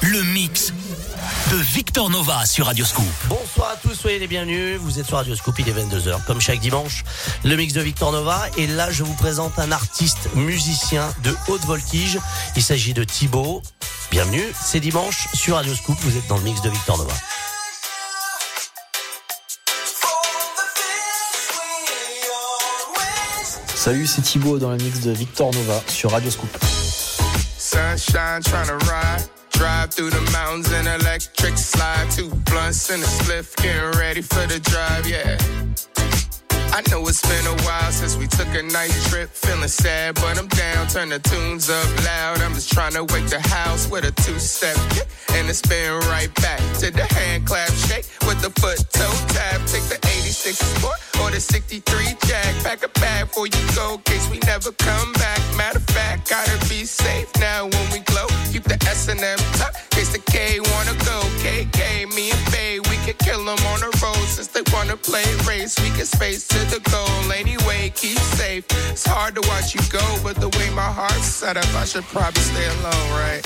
Le mix de Victor Nova sur Radioscoop. Bonsoir à tous, soyez les bienvenus. Vous êtes sur Radioscoop, il est 22h, comme chaque dimanche. Le mix de Victor Nova. Et là, je vous présente un artiste musicien de haute voltige. Il s'agit de Thibaut. Bienvenue, c'est dimanche sur Radioscoop. Vous êtes dans le mix de Victor Nova. Salut, c'est Thibaut dans le mix de Victor Nova sur Radioscoop. Sunshine trying to ride. Drive through the mountains in electric slide. Two blunts in a spliff, getting ready for the drive, yeah. I know it's been a while since we took a night trip. Feeling sad, but I'm down. Turn the tunes up loud. I'm just trying to wake the house with a two step. And it's been right back to the hand clap shake with the foot toe tap. Take the 86 Sport or the 63 Jack. Pack a bag before you go, case we never come back. Matter of fact, gotta be safe now when we glow. Keep the S and M tuck, case the K wanna go. KK, me and Bay, we can kill them on the road since they wanna play race. We can space to the goal anyway. Keep safe. It's hard to watch you go, but the way my heart's set up, I should probably stay alone, right?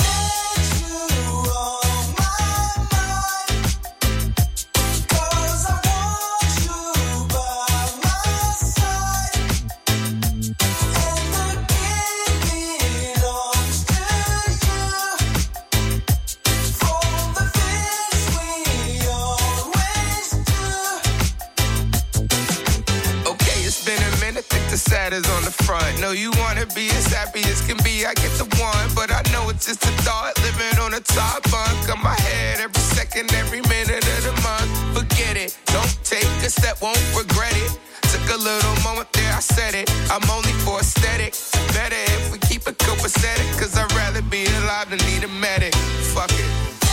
Sad is on the front. Know you wanna be as happy as can be, I get the one, but I know it's just a thought. Living on a top bunk on my head every second, every minute of the month. Forget it, don't take a step, won't regret it. Took a little moment there, I said it. I'm only for aesthetic. Better if we keep it copacetic, cause I'd rather be alive than need a medic. Fuck it.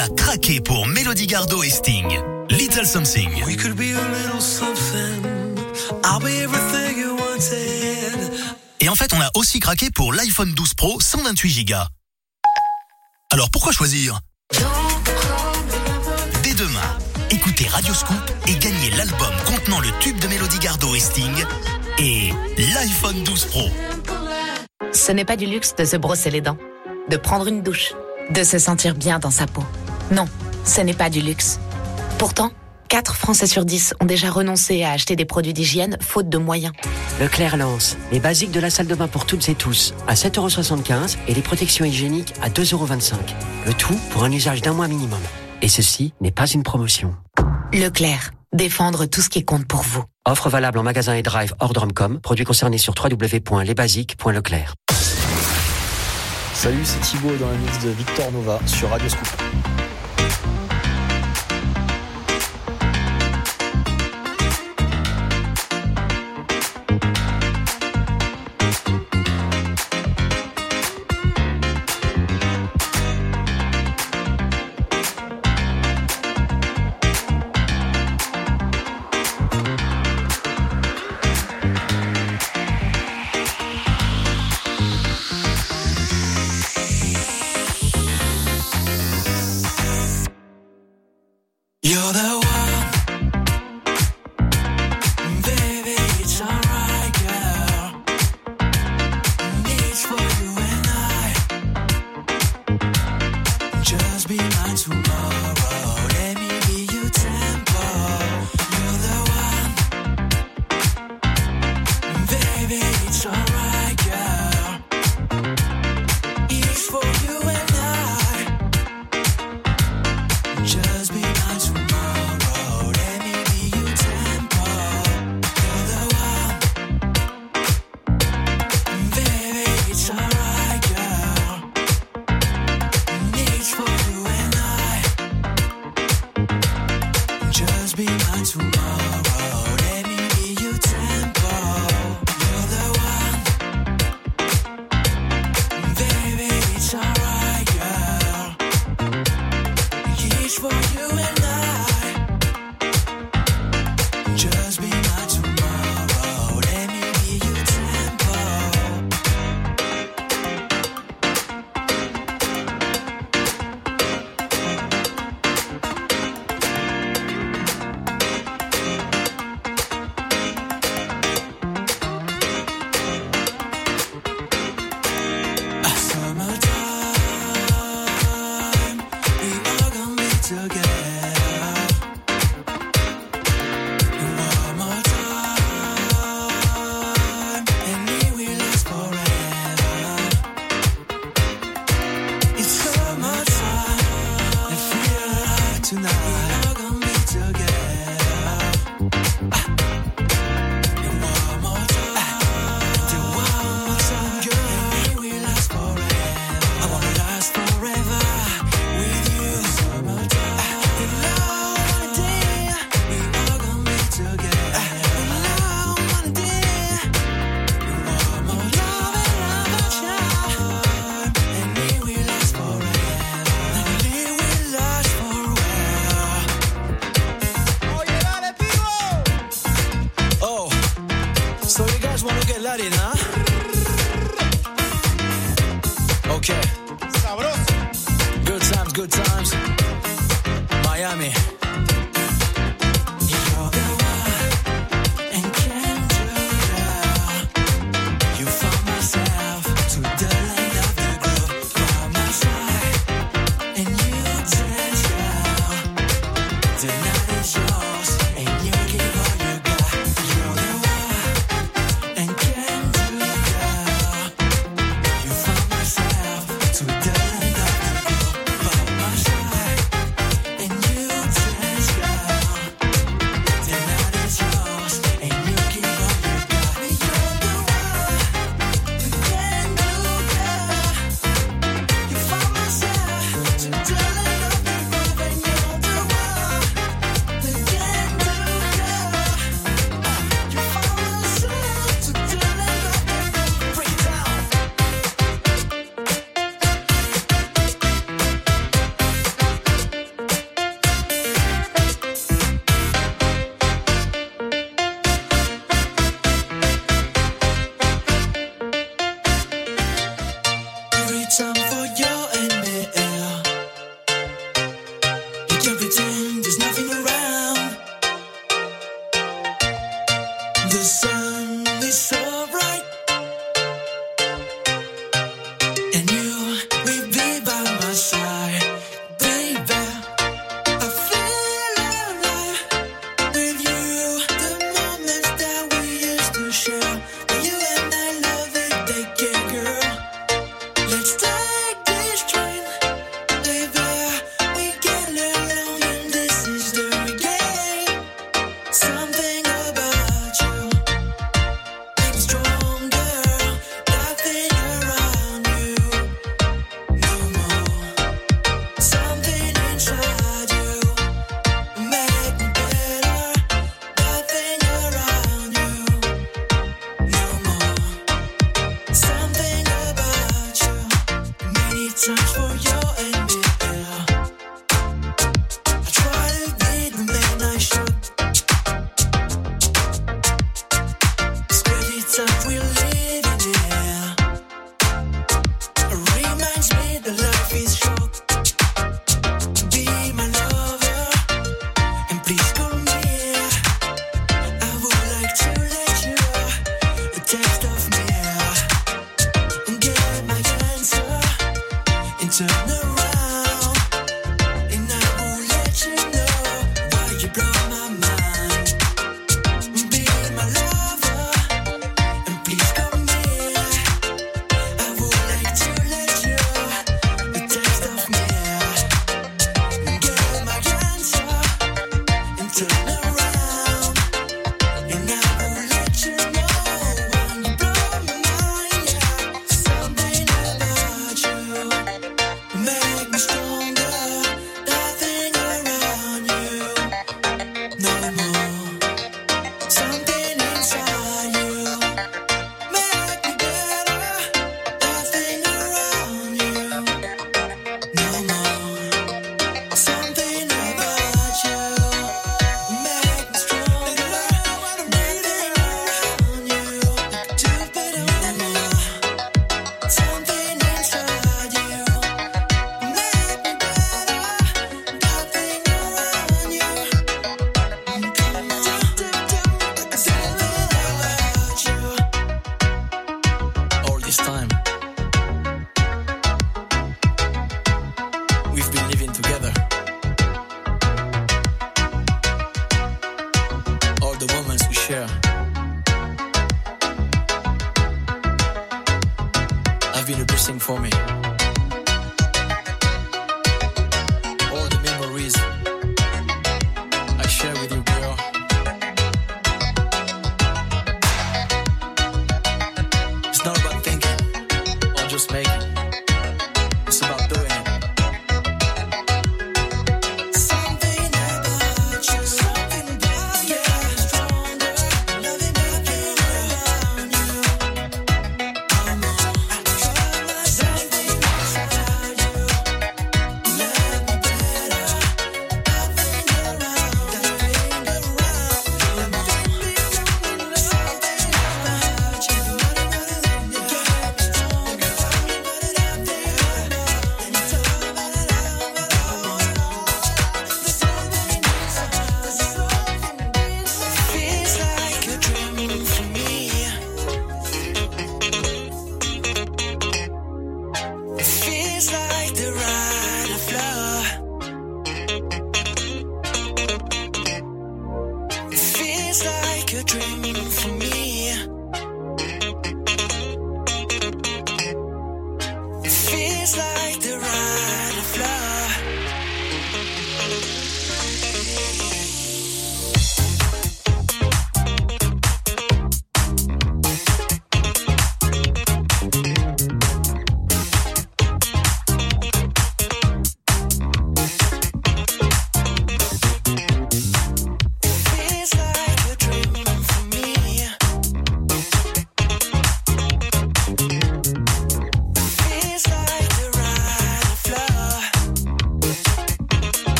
A craqué pour Mélodie Gardot et Sting. Little Something. We could be a little something. I'll be everything you wanted. Et en fait, on a aussi craqué pour l'iPhone 12 Pro 128 Go. Alors pourquoi choisir? Dès demain, écoutez Radioscoop et gagnez l'album contenant le tube de Mélodie Gardot et Sting et l'iPhone 12 Pro. Ce n'est pas du luxe de se brosser les dents, de prendre une douche, de se sentir bien dans sa peau. Non, ce n'est pas du luxe. Pourtant, 4 Français sur 10 ont déjà renoncé à acheter des produits d'hygiène faute de moyens. Leclerc lance les basiques de la salle de bain pour toutes et tous à 7,75€ et les protections hygiéniques à 2,25€. Le tout pour un usage d'un mois minimum. Et ceci n'est pas une promotion. Leclerc, défendre tout ce qui compte pour vous. Offre valable en magasin et drive hors Drumcom. Produit concerné sur www.lesbasiques.leclerc. Salut, c'est Thibaut dans le mix de Victor Nova sur Radio Scoop.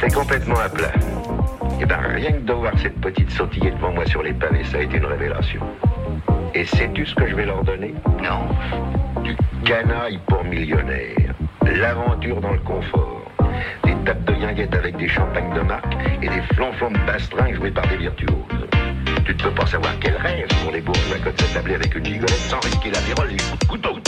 J'étais complètement à plat. Et ben rien que de voir cette petite sautiller devant moi sur les pavés, ça a été une révélation. Et sais-tu ce que je vais leur donner? Non. Du canaille pour millionnaire. L'aventure dans le confort. Des tapes de guinguettes avec des champagnes de marque et des flanflons de bastringues joués par des virtuoses. Tu ne peux pas savoir quel rêve pour les bourgeois que de avec une gigolette sans risquer la virole du couteau.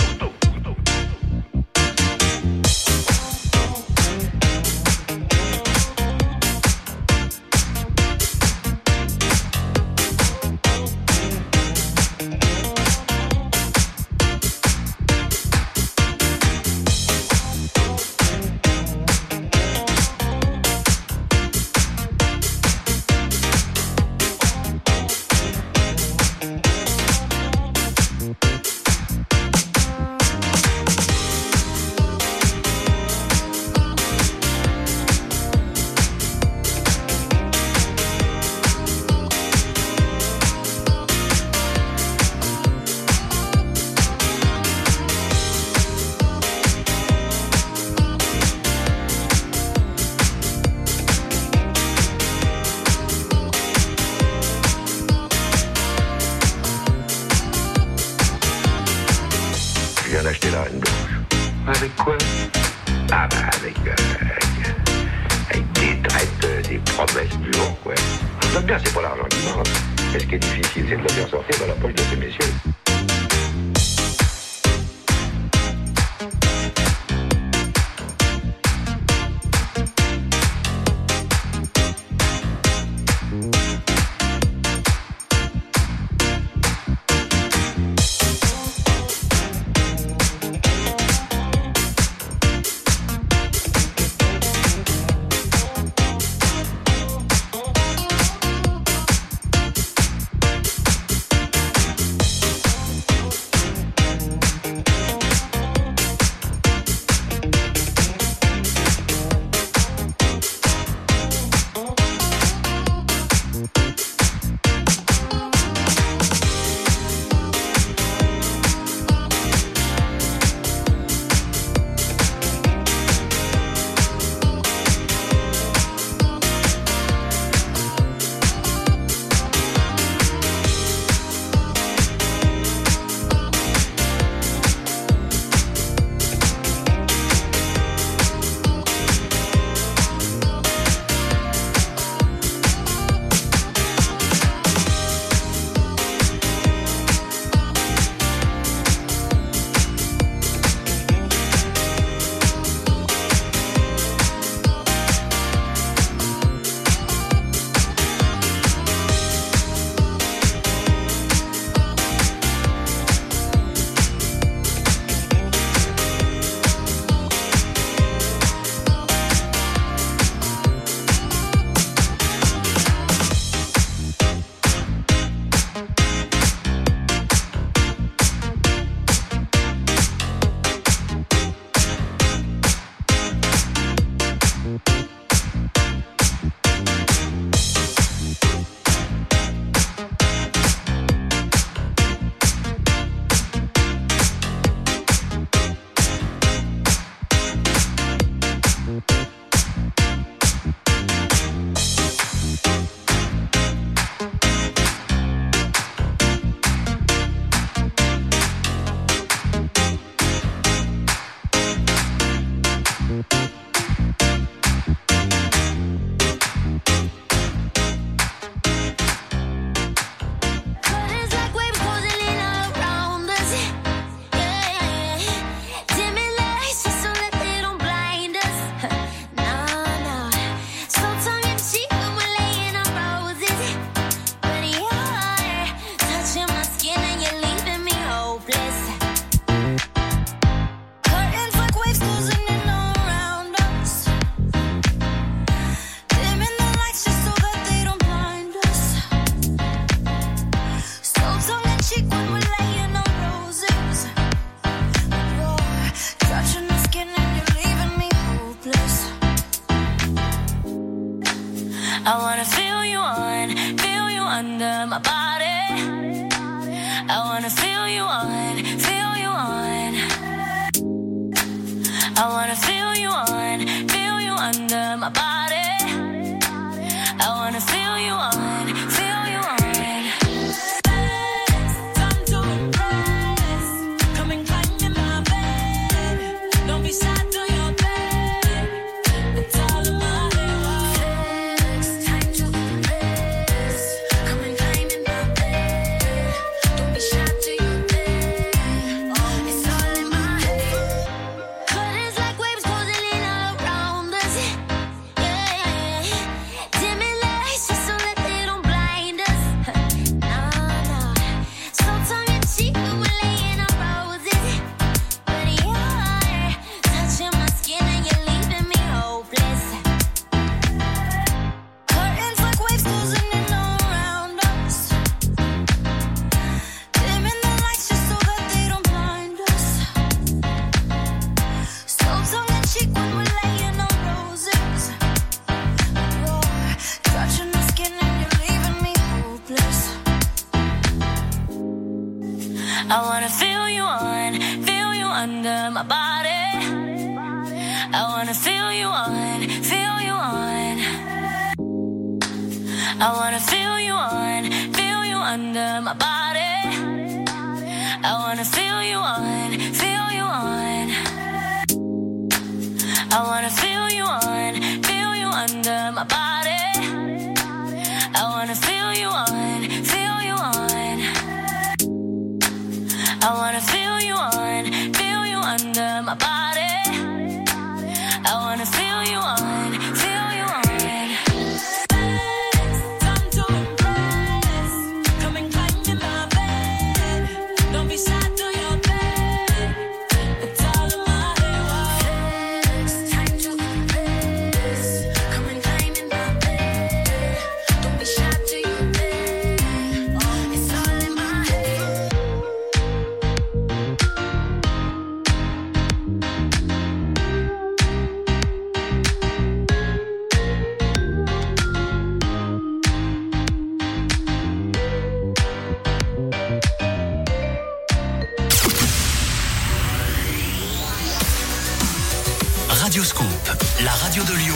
Radio Scoop, la radio de Lyon.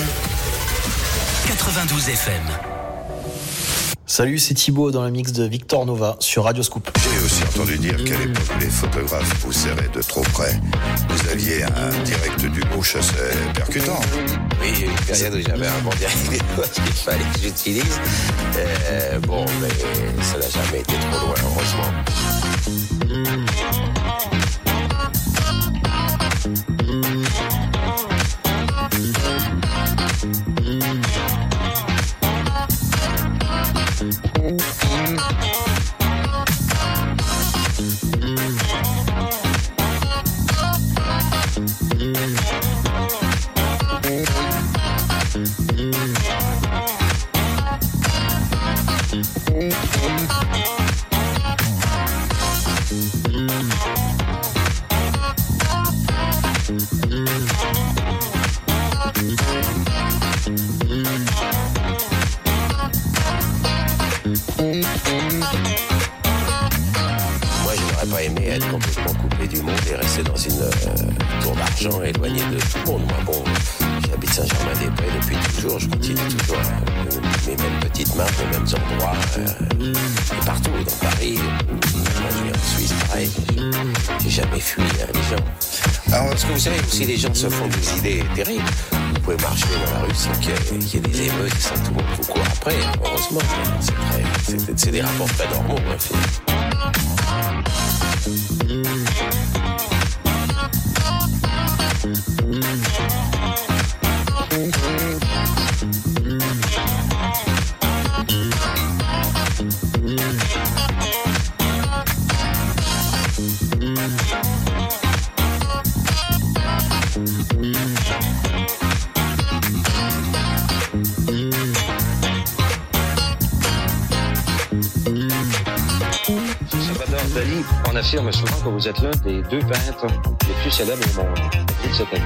92 FM. Salut, c'est Thibaut dans le mix de Victor Nova sur Radio Scoop. J'ai aussi entendu dire qu'à l'époque, les photographes vous serraient de trop près. Vous aviez un direct du gauche assez percutant. Oui, il y a une période où j'avais un bon direct qu'il fallait que j'utilise. Euh, bon, mais ça n'a jamais été trop loin, heureusement. Se font des idées terribles. Vous pouvez marcher dans la rue sans qu'il y ait- des émeutes, sans tout le monde vous court après. Heureusement, c'est des rapports très normaux, hein, Souvent que vous êtes l'un des deux peintres les plus célèbres au monde. Cette année.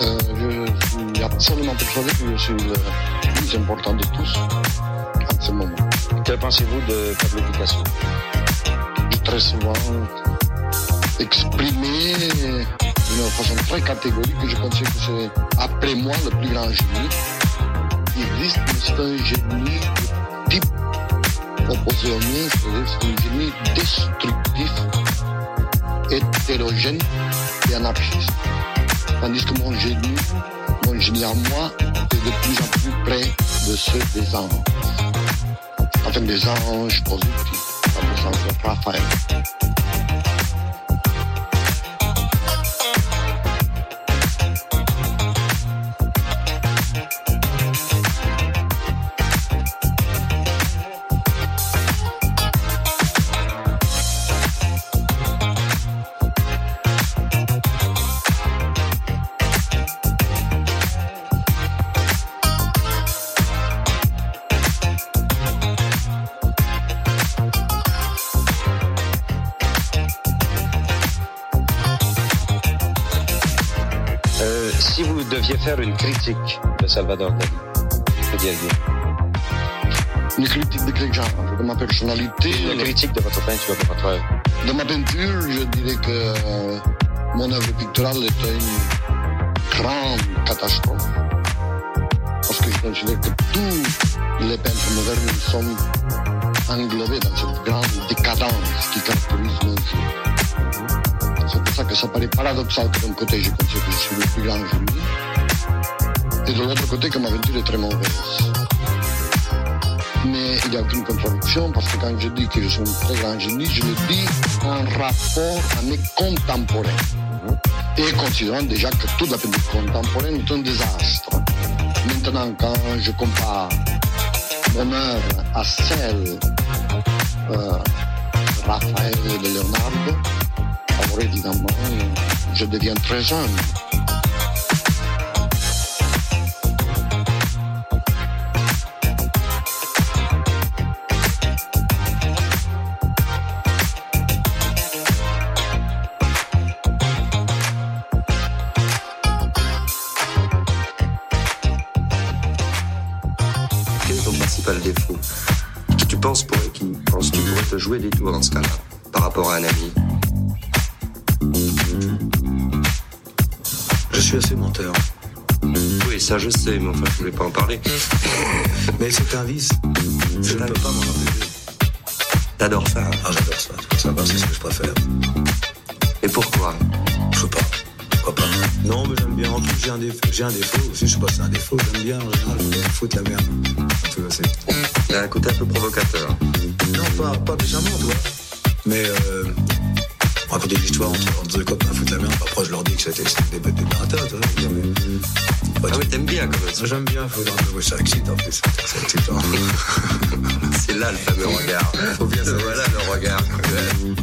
Euh, je suis absolument persuadé que je suis le plus important de tous en ce moment. Que pensez-vous de Pablo Picasso Très souvent exprimé d'une façon très catégorique, je considère que c'est, après moi, le plus grand génie. Il existe, c'est un génie opposé au mien, c'est-à-dire c'est génie destructif, hétérogène et anarchiste. Tandis que mon génie, mon génie à moi, est de plus en plus près de ceux des anges. Enfin, des anges positifs, dans le sens de Raphaël. Faire une critique de Salvador Dali, Une critique de quel genre? De ma personnalité? Une critique de votre peinture, de votre œuvre. De ma peinture, je dirais que euh, mon œuvre picturale est une grande catastrophe. Parce que je considère que tous les peintres modernes sont englobés dans cette grande décadence qui caractérise nos. C'est pour ça que ça paraît paradoxal que d'un côté je considère que je suis le plus grand génie, et de l'autre côté que ma peinture est très mauvaise. Mais il n'y a aucune contradiction parce que quand je dis que je suis un très grand génie, je le dis en rapport à mes contemporains. Et considérant déjà que toute la peinture contemporaine est un désastre. Maintenant, quand je compare mon œuvre à celle euh, Raphaël et de Leonardo, alors évidemment, je deviens très jeune. Dans ce cas-là, par rapport à un ami Je suis assez menteur. Oui, ça je sais, mais enfin, je voulais pas en parler. Mais c'est un vice. Je ne peux pas m'en empêcher. T'adores ça hein Ah, j'adore ça. C'est sympa, c'est ce que je préfère. Et pourquoi Je sais pas. Pourquoi pas Non, mais j'aime bien. En plus, j'ai un défaut. J'ai un défaut aussi. Je sais pas si c'est un défaut. J'aime bien, en général, je foutre la merde. Tu vois, c'est. Il a un côté un peu provocateur. Non, pas, pas méchamment, toi. Mais, euh. Raconter des histoires entre, entre deux copains, foutre la merde. Après, je leur dis que c'était des, des baratas, tu vois. je veux dire, mais- Ah oui, t'aimes bien quand même. J'aime bien, faut dire, oui, ça excite en plus. Ça excite. hein. C'est là le fameux regard. Faut bien savoir. Voilà le regard. Ouais.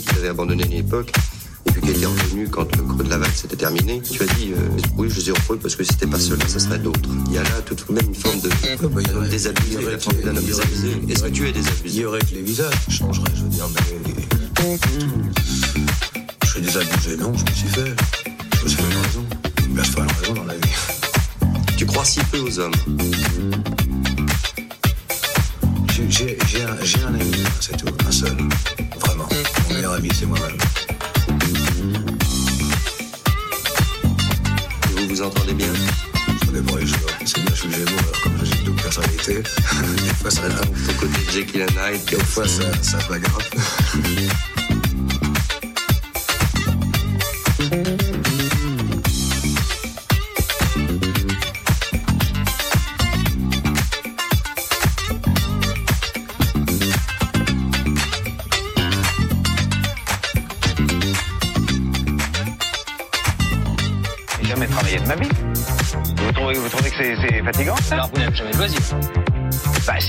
Qui t'avaient abandonné à une époque, et puis qui étaient revenus quand le creux de la vague s'était terminé, tu as dit, euh, oui, je les ai retrouvés parce que si c'était pas ceux-là, ça serait d'autres. Il y a là tout de même une forme de d'un désabusé, la forme d'un homme désabusé. Est-ce que tu es Il désabusé y aurait que les visages changeraient, je veux dire, mais. Je suis désabusé, non, je me suis fait. Je me suis fait une raison. Il se faire une raison dans la vie. Tu crois si peu aux hommes J'ai- un, j'ai un ami, c'est tout, un seul. Ami, c'est moi-même. Vous vous entendez bien? Ça dépend les jours. C'est bien, je suis gémeaux, alors comme j'ai une double personnalité. Des fois, ça, Ton côté Jekyll and Hyde, des fois, ça, ça bagarre.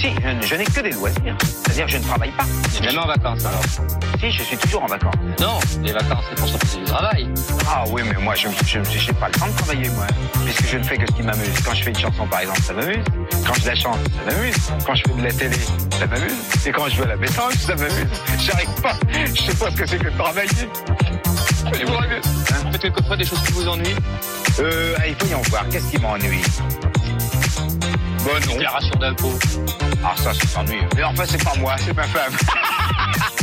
Si, je, n'ai que des loisirs. C'est-à-dire que je ne travaille pas. Jamais en vacances alors Si, je suis toujours en vacances. Non, les vacances c'est pour sortir du travail. Ah oui, mais moi, je n'ai pas le temps de travailler, moi. Puisque je ne fais que ce qui m'amuse. Quand je fais une chanson, par exemple, ça m'amuse. Quand je la chante, ça m'amuse. Quand je fais de la télé, ça m'amuse. Et quand je veux la pétanque, ça m'amuse. J'arrive pas. Je sais pas ce que c'est que de travailler. Et vous, hein faites quelquefois des choses qui vous ennuient Euh, allez, voyons voir. Qu'est-ce qui m'ennuie? Bon, non. Déclaration d'impôt. Ah, ça, c'est ennuyeux. Mais enfin, c'est pas moi, c'est ma femme.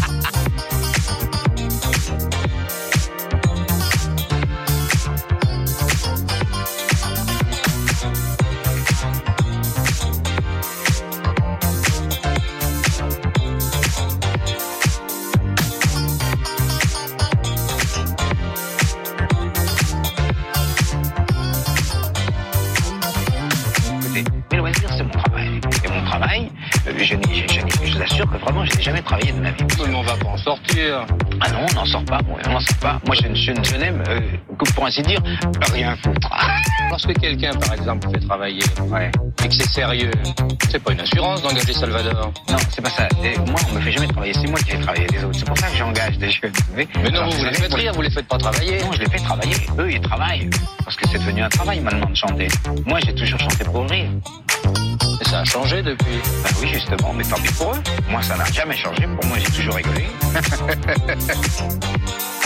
Ah non, on n'en sort pas, on n'en sort pas. Moi, je, je, je n'aime, euh, pour ainsi dire, rien foutre. Lorsque quelqu'un, par exemple, fait travailler et que c'est sérieux, c'est pas une assurance d'engager Salvador. Non, c'est pas ça. Et moi, on me fait jamais travailler. C'est moi qui fais travailler les autres. C'est pour ça que j'engage des jeunes. Mais non, Alors, vous, vous les faites rire, vous les faites pas travailler. Non, je les fais travailler. Eux, ils travaillent. Parce que c'est devenu un travail maintenant de chanter. Moi, j'ai toujours chanté pour rire. Ça a changé depuis. Ben oui, justement, mais tant pis pour eux. Moi, ça n'a jamais changé. Pour moi, j'ai toujours rigolé.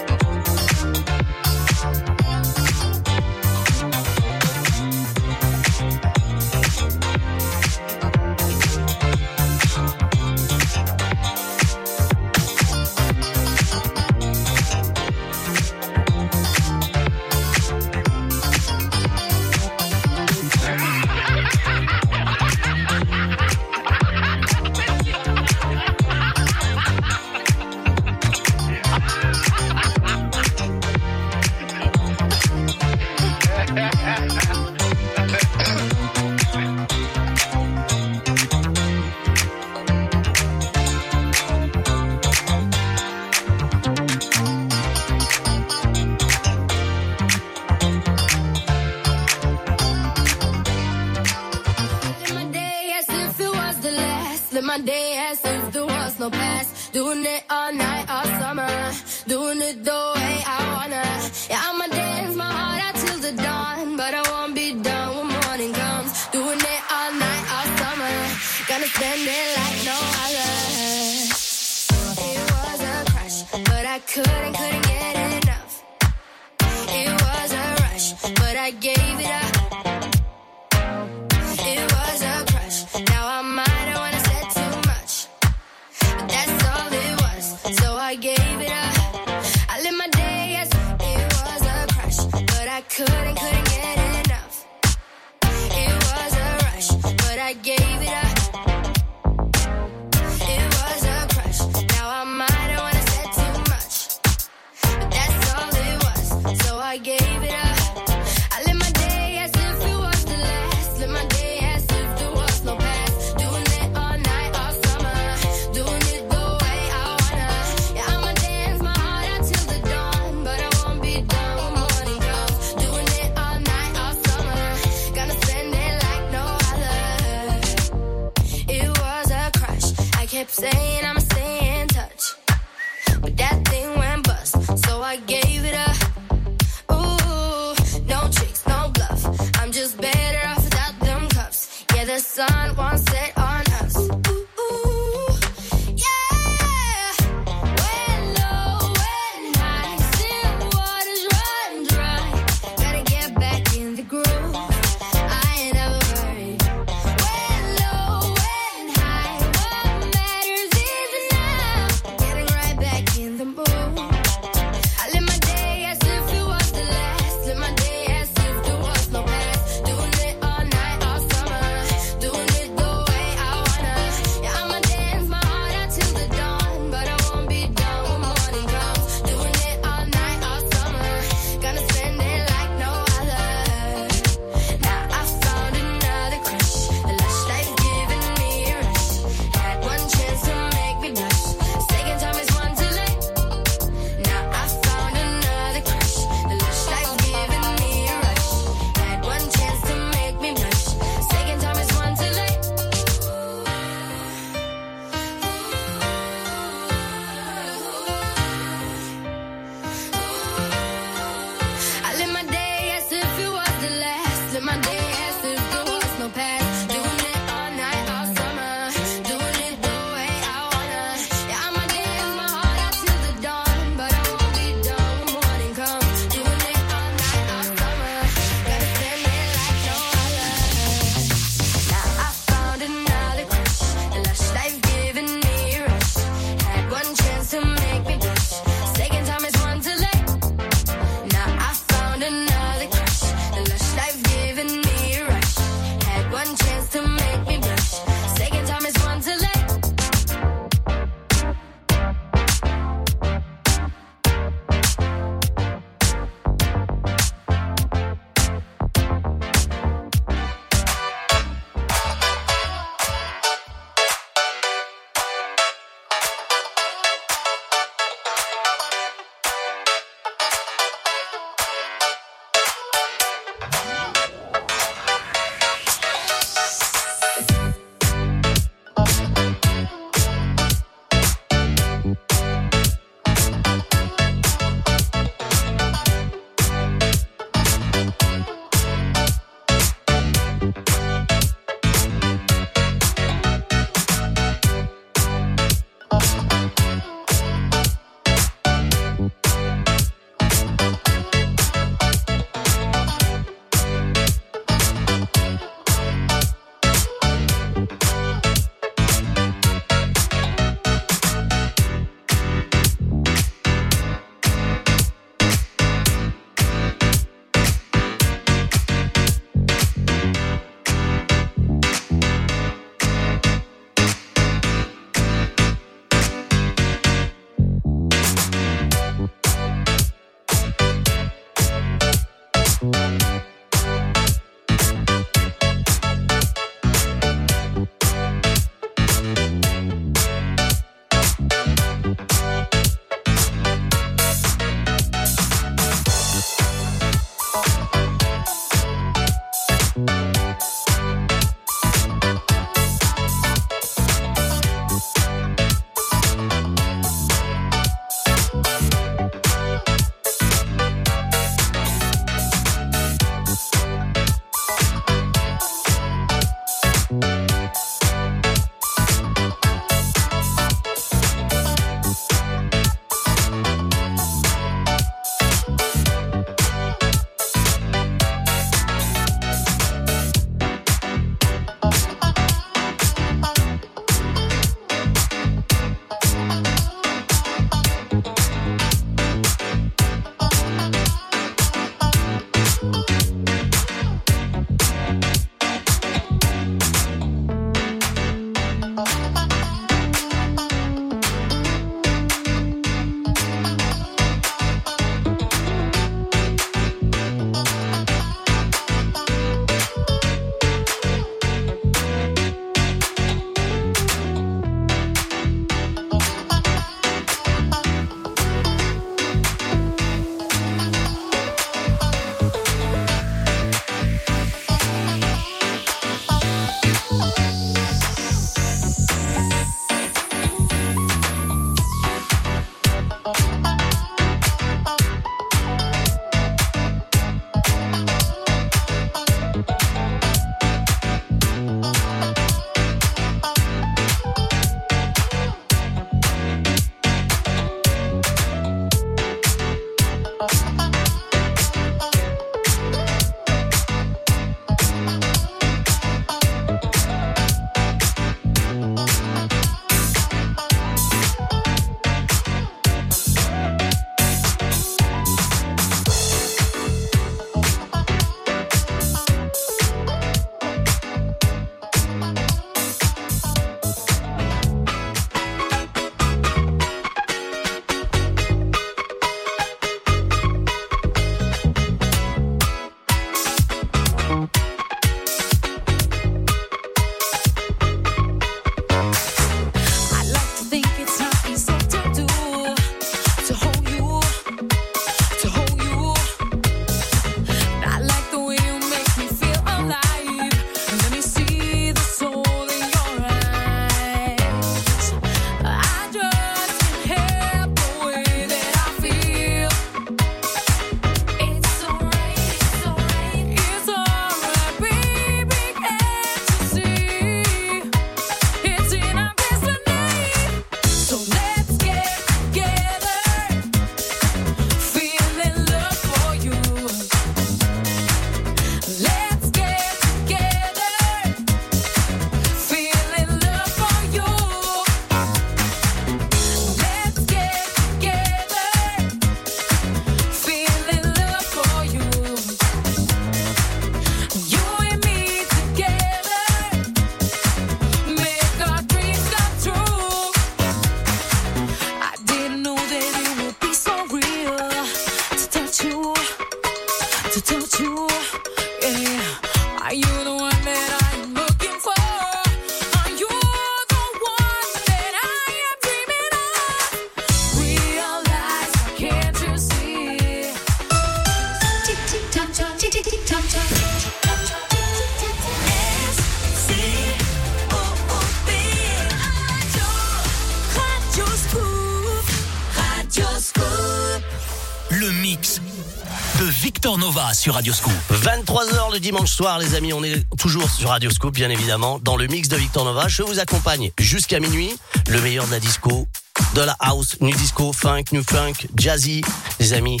Victor Nova sur Radio Scoop. 23h le dimanche soir, les amis, on est toujours sur Radio Scoop, bien évidemment, dans le mix de Victor Nova. Je vous accompagne jusqu'à minuit, le meilleur de la disco, de la house, new disco, funk, new funk, jazzy. Les amis,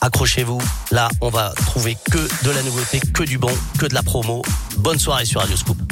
accrochez-vous. Là, on va trouver que de la nouveauté, que du bon, que de la promo. Bonne soirée sur Radio Scoop.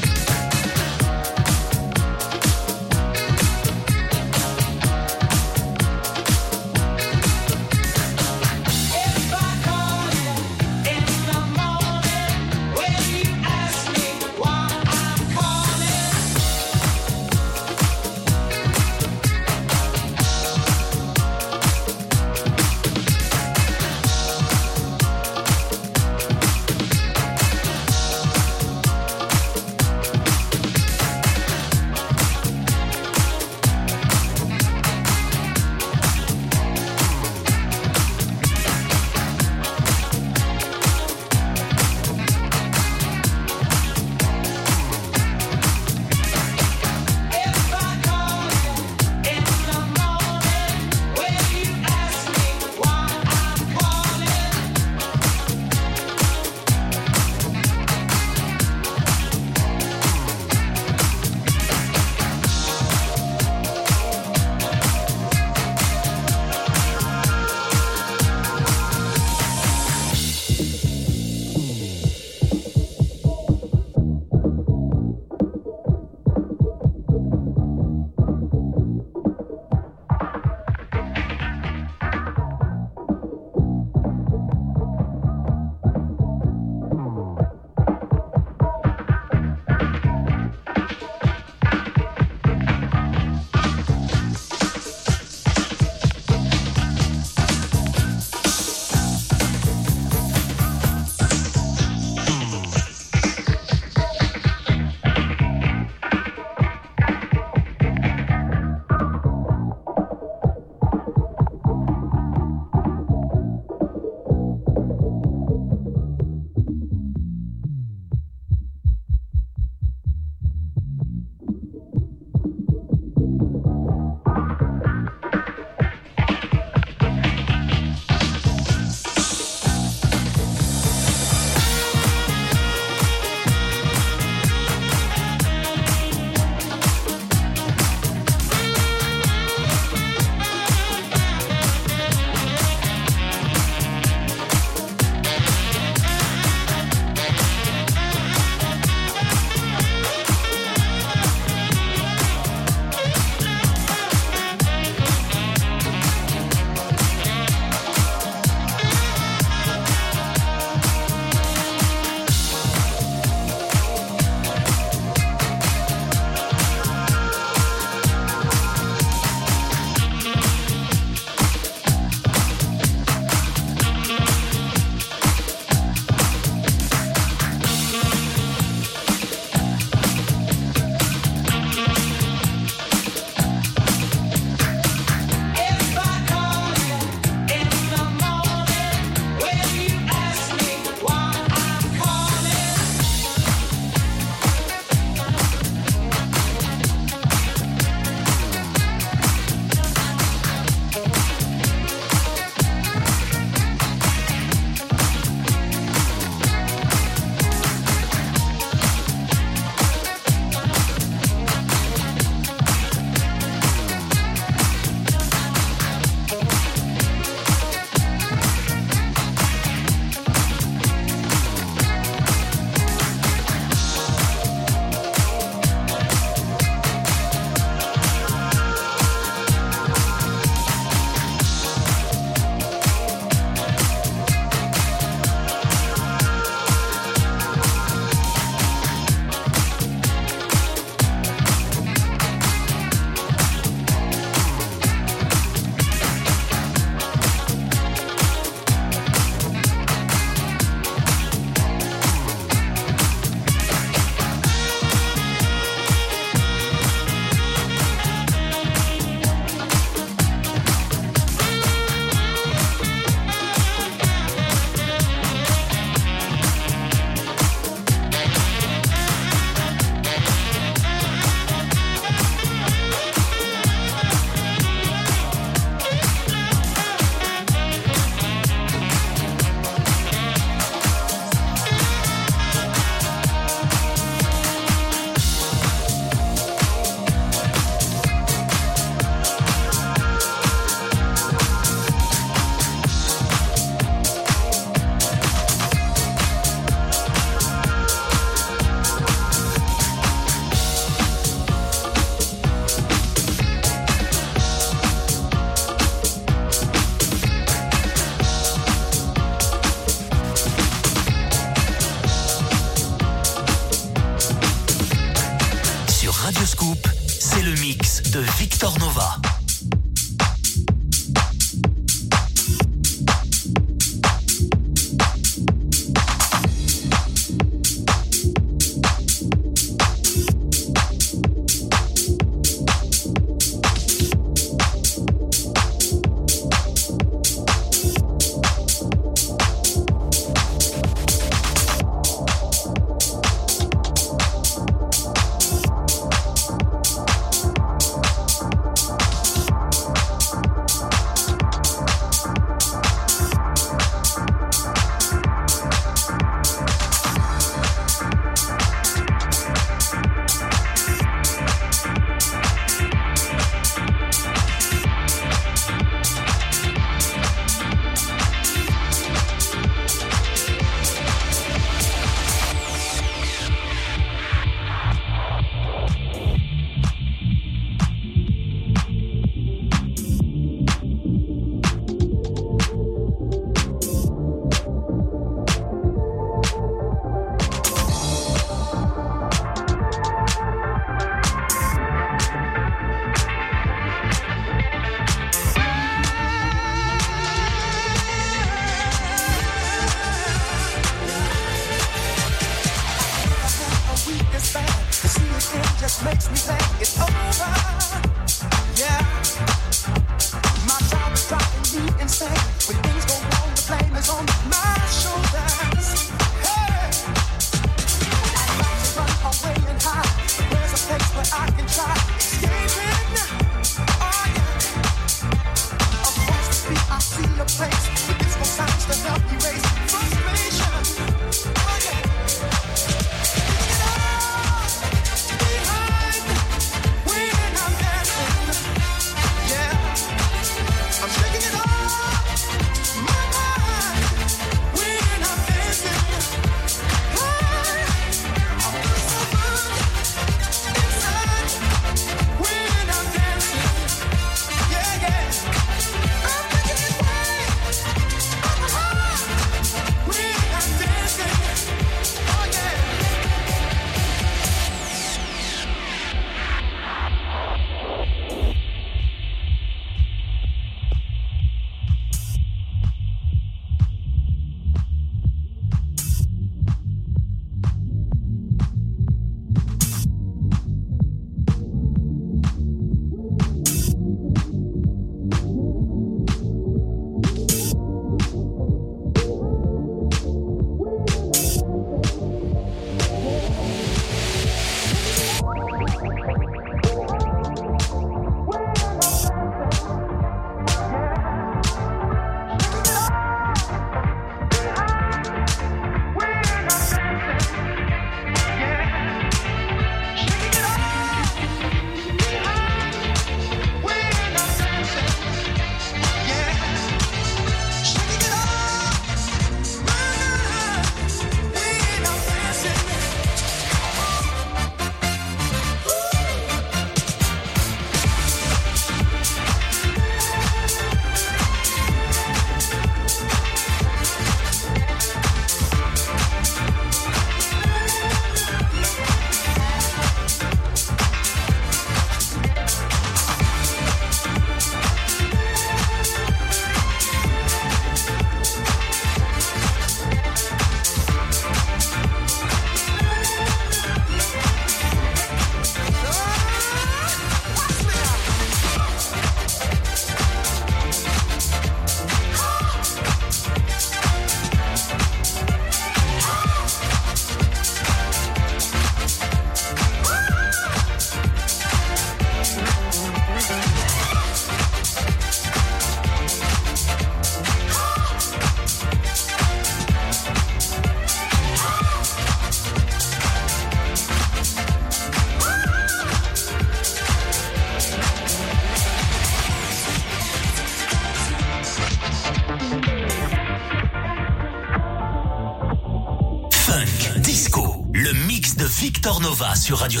Victor Nova sur Radio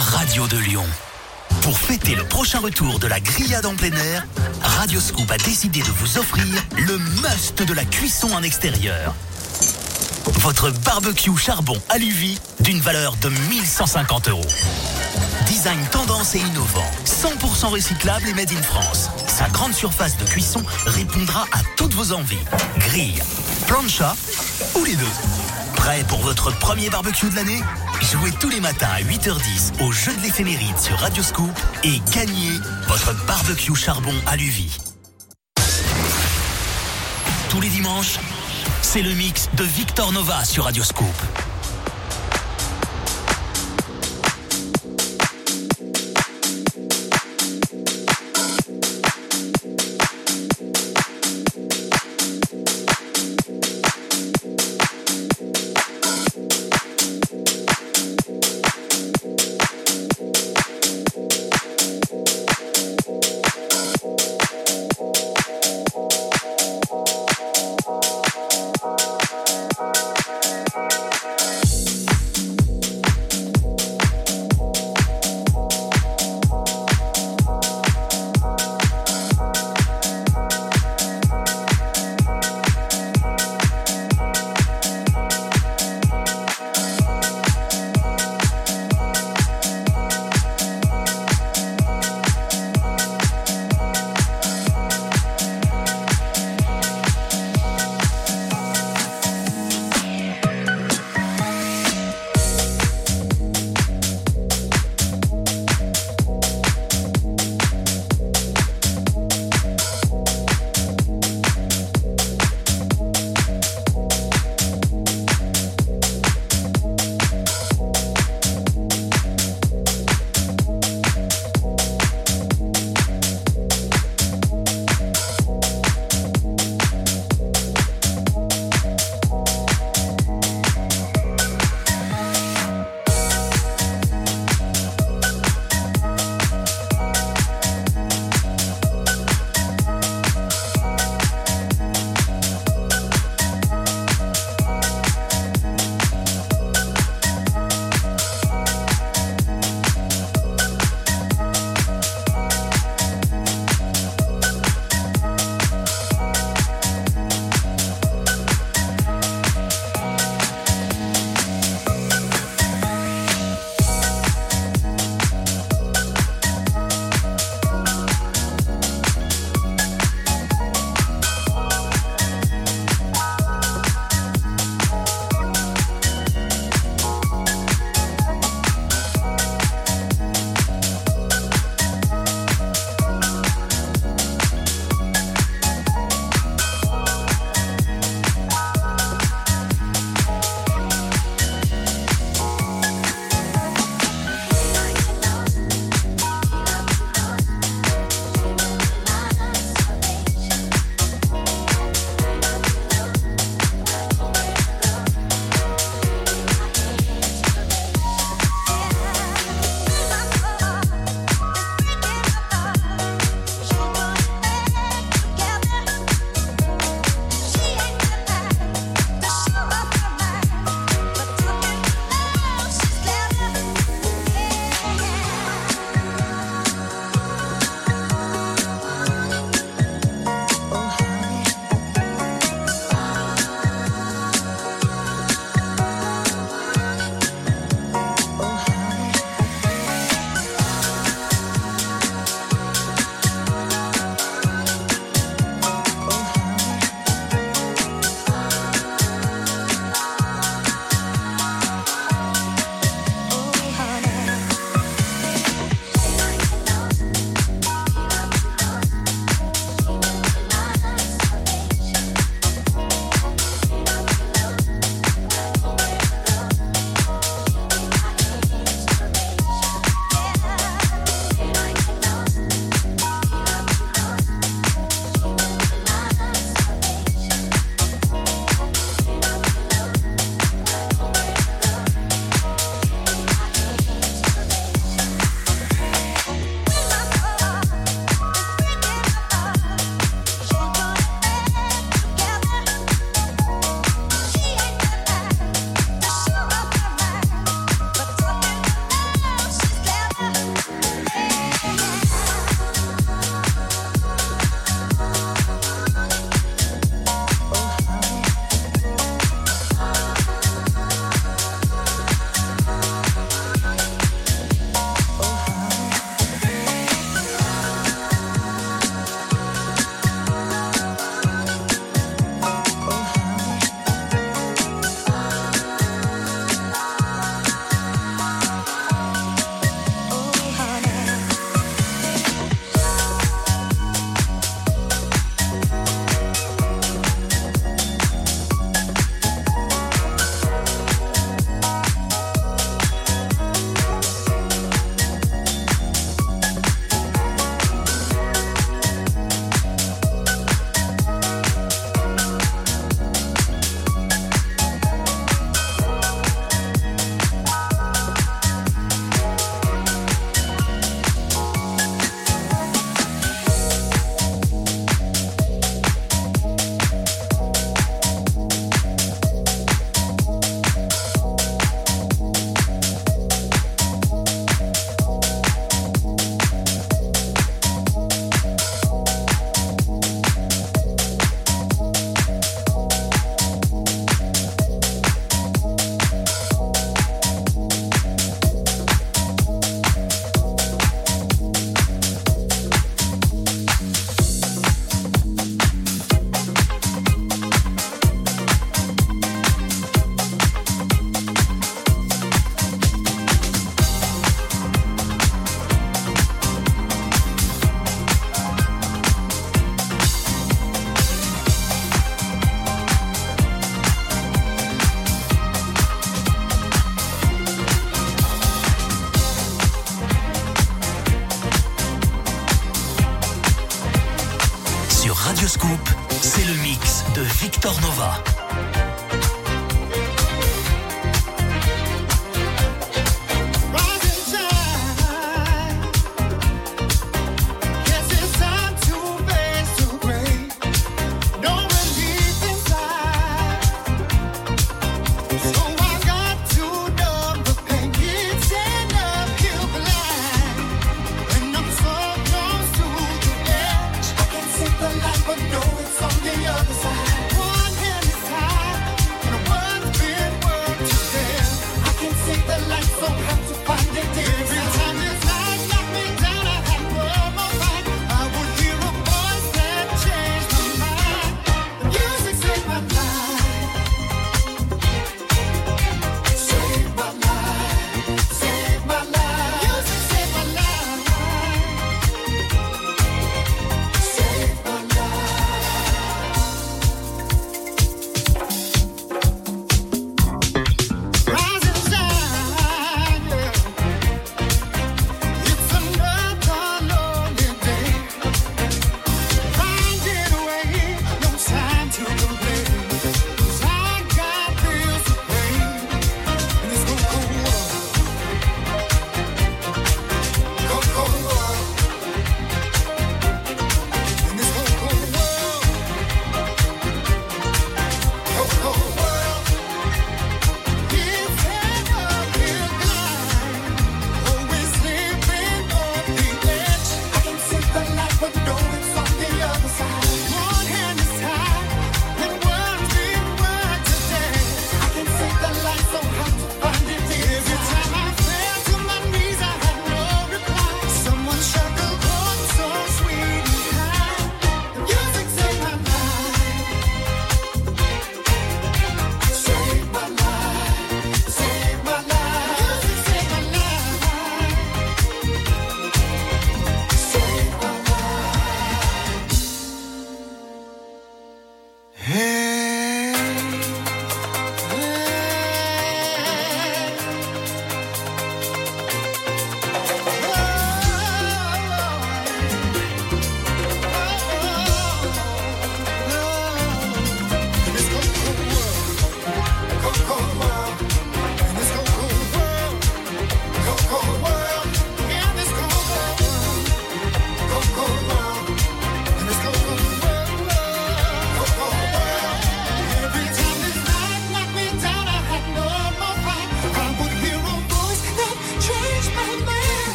radio de Lyon. Pour fêter le prochain retour de la grillade en plein air, Radio Scoop a décidé de vous offrir le must de la cuisson en extérieur. Votre barbecue charbon Aluvi d'une valeur de 1150 euros. Design tendance et innovant, 100% recyclable et made in France. Sa grande surface de cuisson répondra à toutes vos envies. Grille, plancha ou les deux. Prêt pour votre premier barbecue de l'année? Jouez tous les matins à 8h10 au jeu de l'éphéméride sur Radio Scoop et gagnez votre barbecue charbon Aluvi. Tous les dimanches, c'est le mix de Victor Nova sur Radio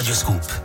Radio Scoop.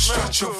Stretch your